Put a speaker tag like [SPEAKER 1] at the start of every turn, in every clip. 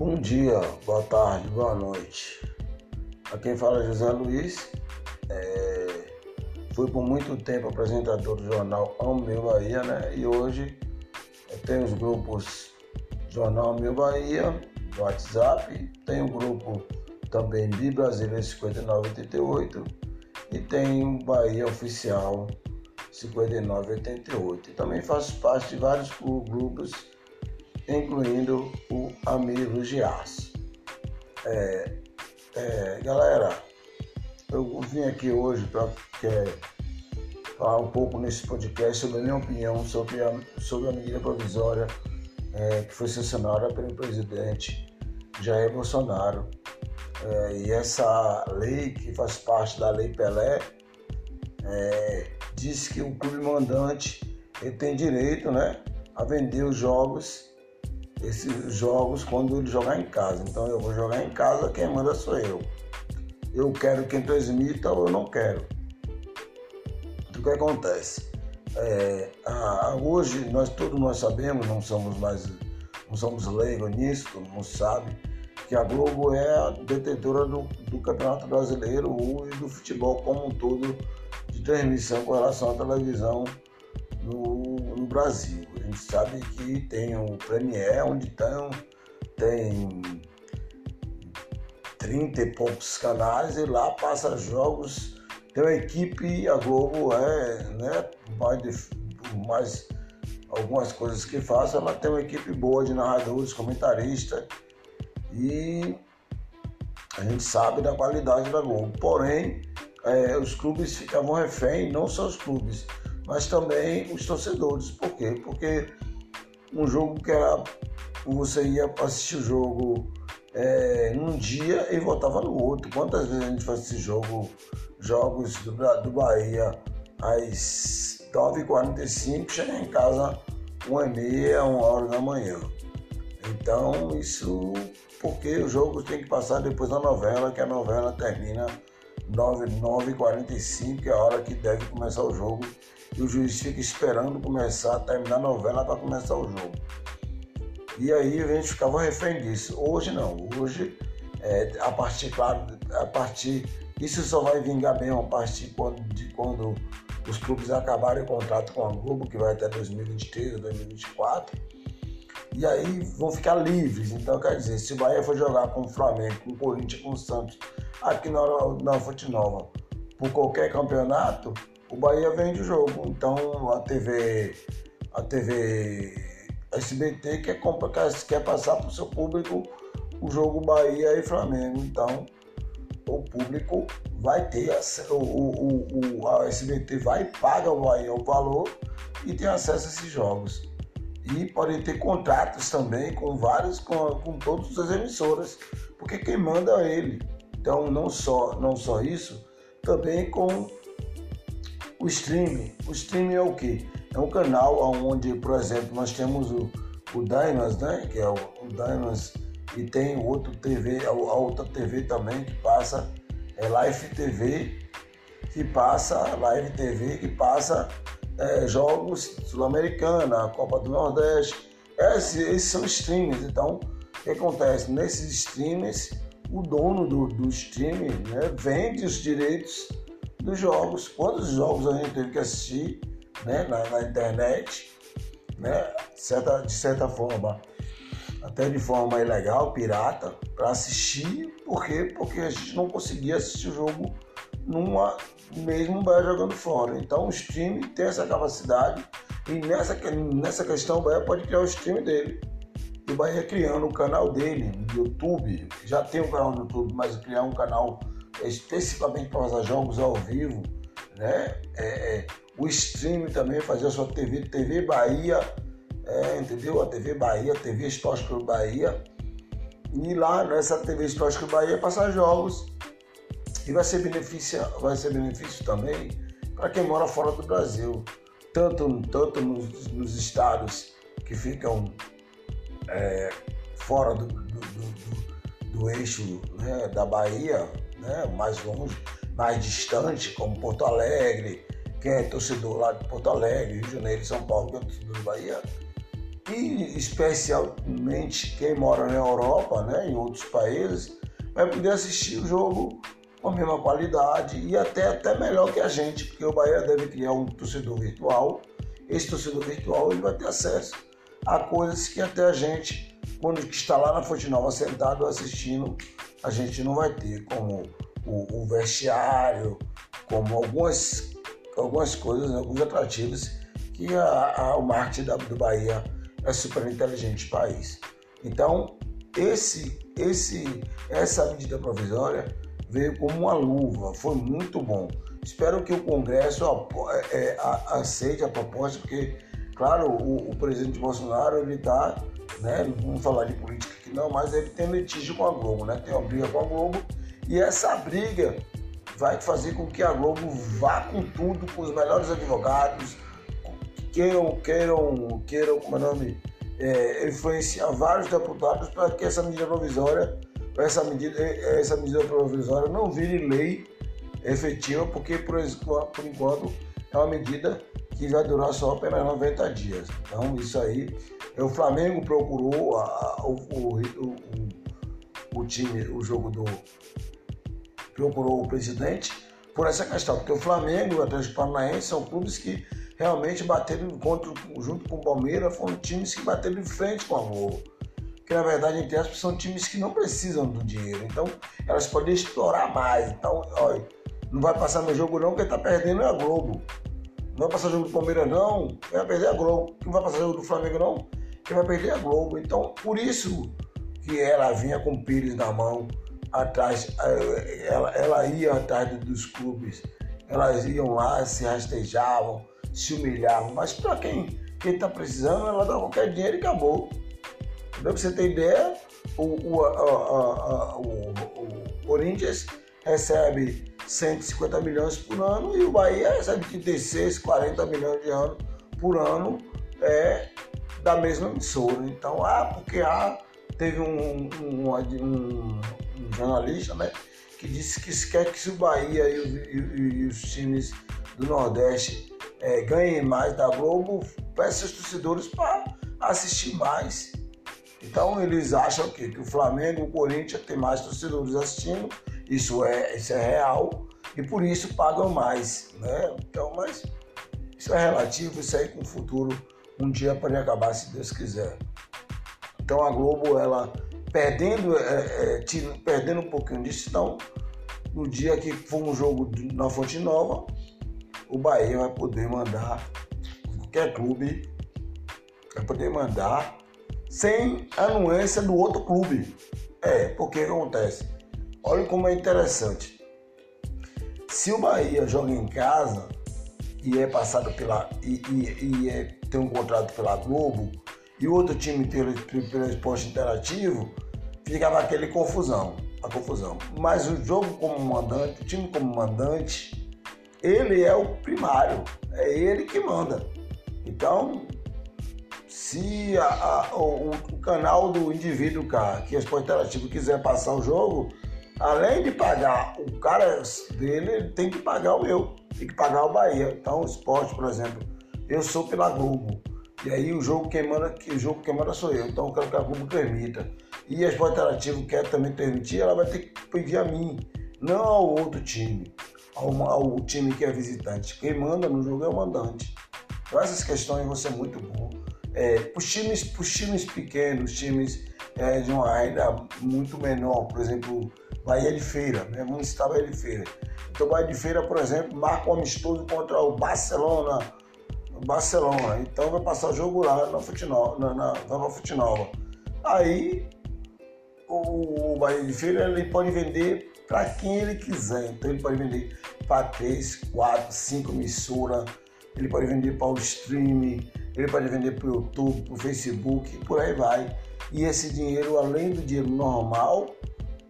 [SPEAKER 1] Bom dia, boa tarde, boa noite. A quem fala é José Luiz. É... Fui por muito tempo apresentador do jornal Amo Meu Bahia, né? E hoje tenho os grupos Jornal Meu Bahia, WhatsApp, tem o grupo também de Brasília 5988 e tem o Bahia Oficial 5988. E também faço parte de vários grupos incluindo o Amigo Gias. É, é, galera, eu vim aqui hoje para falar um pouco nesse podcast sobre a minha opinião sobre a, sobre a medida provisória é, que foi sancionada pelo presidente Jair Bolsonaro. É, e essa lei, que faz parte da Lei Pelé, é, diz que o clube mandante tem direito né, a vender os jogos esses jogos quando ele jogar em casa. Então eu vou jogar em casa, quem manda sou eu. Eu quero quem transmita ou eu não quero. O que acontece? É, a, hoje nós todos nós sabemos, não somos mais não somos leigos nisso, todo mundo sabe, que a Globo é a detentora do, do Campeonato Brasileiro e do futebol como um todo de transmissão com relação à televisão no, no Brasil gente sabe que tem o Premier, onde tem, tem 30 e poucos canais e lá passa jogos. Tem uma equipe, a Globo é, né, mais, mais algumas coisas que faz, ela tem uma equipe boa de narradores, comentaristas e a gente sabe da qualidade da Globo. Porém, é, os clubes ficavam refém, não só os clubes, mas também os torcedores. Por quê? Porque um jogo que era. Você ia assistir o jogo é, num dia e voltava no outro. Quantas vezes a gente faz esse jogo, jogos do, do Bahia às 9h45, chega em casa 1h30, 1 hora da manhã. Então isso porque o jogo tem que passar depois da novela, que a novela termina 9h45, que é a hora que deve começar o jogo e o juiz fica esperando começar, terminar a novela para começar o jogo. E aí a gente ficava refém disso. Hoje não, hoje é, a partir, claro, a partir. Isso só vai vingar bem a partir de quando os clubes acabarem o contrato com a Globo, que vai até 2023 ou 2024. E aí vão ficar livres. Então, quer dizer, se o Bahia for jogar com o Flamengo, com o Corinthians, com o Santos, aqui na, na Fonte Nova, por qualquer campeonato, o Bahia vende o jogo. Então a TV, a TV SBT quer, quer, passar para o seu público o jogo Bahia e Flamengo. Então o público vai ter o, o, o, a SBT vai paga o Bahia o valor e tem acesso a esses jogos. E podem ter contratos também com vários, com, com todas as emissoras, porque quem manda é ele. Então não só, não só isso, também com o streaming, o streaming é o que? É um canal onde, por exemplo, nós temos o, o Diamonds, né? Que é o, o Diamonds, e tem outro TV, a outra TV também que passa, é Live TV, que passa, Live TV, que passa é, jogos sul-americana, Copa do Nordeste. Esses, esses são streams. Então, o que acontece? Nesses streams, o dono do, do streaming né, vende os direitos dos jogos. Quantos jogos a gente teve que assistir né, na, na internet, né, de, certa, de certa forma, até de forma ilegal, pirata, para assistir, por quê? Porque a gente não conseguia assistir o jogo numa, mesmo Bahia jogando fora. Então o stream tem essa capacidade e nessa, nessa questão o Bahia pode criar o stream dele. E o Bahia criando o canal dele no YouTube, já tem um canal no YouTube, mas criar um canal especificamente para fazer jogos ao vivo, né? É, é, o stream também, fazer a sua TV, TV Bahia, é, entendeu? A TV Bahia, TV Esporte Clube Bahia. E lá nessa TV Esporte Clube Bahia passar jogos. E vai ser benefício, vai ser benefício também para quem mora fora do Brasil. Tanto, tanto nos, nos estados que ficam é, fora do, do, do, do eixo né, da Bahia, né, mais longe, mais distante, como Porto Alegre, quem é torcedor lá de Porto Alegre, Rio de Janeiro, São Paulo, que é torcedor do Bahia, e especialmente quem mora na Europa, né, em outros países, vai poder assistir o jogo com a mesma qualidade e até, até melhor que a gente, porque o Bahia deve criar um torcedor virtual. Esse torcedor virtual ele vai ter acesso a coisas que até a gente, quando está lá na Fonte Nova sentado assistindo, a gente não vai ter, como o, o vestiário, como algumas, algumas coisas, alguns atrativos que a, a, o marketing da, do Bahia é super inteligente país. Então, esse, esse, essa medida provisória veio como uma luva, foi muito bom. Espero que o Congresso é, é, aceite a proposta, porque, claro, o, o presidente Bolsonaro ele está, né, não vamos falar de política aqui não, mas ele tem litígio com a Globo, né, tem uma briga com a Globo, e essa briga vai fazer com que a Globo vá com tudo, com os melhores advogados, queiram, queiram, queiram, como é o nome, é, influenciar vários deputados para que essa medida provisória, essa medida, essa medida provisória não vire lei efetiva, porque por, por enquanto é uma medida que vai durar só apenas 90 dias. Então isso aí, o Flamengo procurou a, o, o, o, o time, o jogo do procurou o presidente por essa questão, porque o Flamengo e o Atlético Paranaense são clubes que realmente bateram contra, junto com o Palmeiras, foram times que bateram de frente com a Globo. Que na verdade, entre aspas, são times que não precisam do dinheiro. Então, elas podem explorar mais. Então, olha, não vai passar no jogo não, quem está perdendo é a Globo. Não vai passar jogo do Palmeiras não, quem vai perder é a Globo. Quem vai passar jogo do Flamengo não, quem vai perder é a Globo. Então, por isso que ela vinha com o Pires na mão, atrás, eh, ela, ela ia atrás dos clubes. Elas iam lá, se rastejavam, se humilhavam. Mas para quem está precisando, ela dá qualquer dinheiro e acabou. Para você ter ideia, o, o, a, a, o, o Corinthians recebe 150 milhões por ano e o Bahia recebe 36, 40 milhões de ano por ano é, da mesma emissora. Então, ah, porque ah, teve um, um, um, um, jornalista né, que disse que quer que o Bahia e, e, e os times do Nordeste é, ganhem mais da Globo, peça os torcedores para assistir mais. Então eles acham que, que o Flamengo, o Corinthians tem mais torcedores assistindo, isso é, isso é real, e por isso pagam mais. Né? Então, mas isso é relativo, isso aí com o futuro um dia pode acabar se Deus quiser. Então a Globo, ela perdendo, é, é, perdendo um pouquinho disso, então no dia que for um jogo na Fonte Nova, o Bahia vai poder mandar, qualquer clube vai poder mandar sem anuência do outro clube. É, porque acontece? Olha como é interessante. Se o Bahia joga em casa e é passado pela. e, e, e é, tem um contrato pela Globo e o outro time pelo, pelo esporte interativo, ficava aquele confusão, a confusão. Mas o jogo como mandante, o time como mandante, ele é o primário, é ele que manda. Então, se a, a, o, o, canal do indivíduo cá, que é esporte interativo, quiser passar o jogo, além de pagar o cara dele, ele tem que pagar o meu, tem que pagar o Bahia. Então, o esporte, por exemplo, eu sou pela Globo. E aí o jogo quem manda, o jogo quem manda sou eu. Então eu quero que a Globo permita. E a Esporte Interativo quer também permitir, ela vai ter que pedir a mim, não ao outro time ao, ao time que é visitante. Quem manda no jogo é o mandante. Então essas questões vão ser muito bom. É, para os times, times pequenos, times é, de uma renda muito menor, por exemplo, Bahia de Feira, né? Municipal Bahia de Feira. Então Bahia de Feira, por exemplo, marca um amistoso contra o Barcelona. Barcelona. Então vai passar o jogo lá na Futinova, na, na, na Futinova. Aí o, o Bahia de Feira ele pode vender para quem ele quiser. Então ele pode vender para 3, 4, 5 emissoras, ele pode vender para o streaming, ele pode vender para o YouTube, para o Facebook, por aí vai. E esse dinheiro, além do dinheiro normal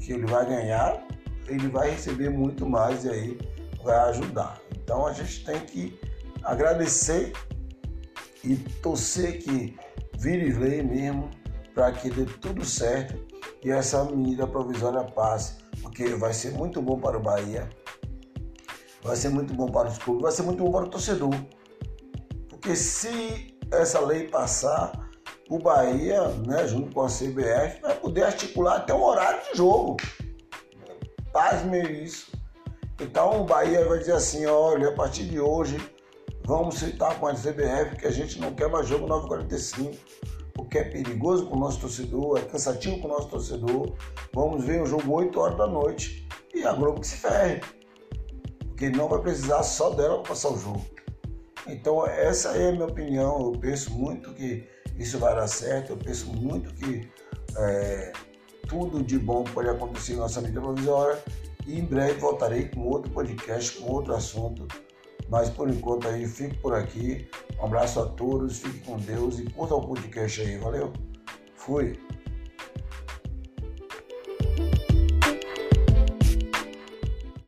[SPEAKER 1] que ele vai ganhar, ele vai receber muito mais e aí vai ajudar. Então a gente tem que agradecer e torcer que vire lei mesmo para que dê tudo certo e essa medida provisória passe porque vai ser muito bom para o Bahia, vai ser muito bom para os clubes, vai ser muito bom para o torcedor. Porque se essa lei passar, o Bahia, né, junto com a CBF, vai poder articular até um horário de jogo. Pasme isso. Então o Bahia vai dizer assim, olha, a partir de hoje vamos citar com a CBF que a gente não quer mais jogo 9h45, porque é perigoso para o nosso torcedor, é cansativo para o nosso torcedor. Vamos ver o jogo 8 horas da noite e a Globo que se ferre. Porque não vai precisar só dela para passar o jogo. Então essa é a minha opinião. Eu penso muito que isso vai dar certo. Eu penso muito que é, tudo de bom pode acontecer na nossa mídia provisória. E em breve voltarei com outro podcast, com outro assunto. Mas por enquanto aí, fico por aqui. Um abraço a todos, fique com Deus e curta o podcast aí, valeu? Fui!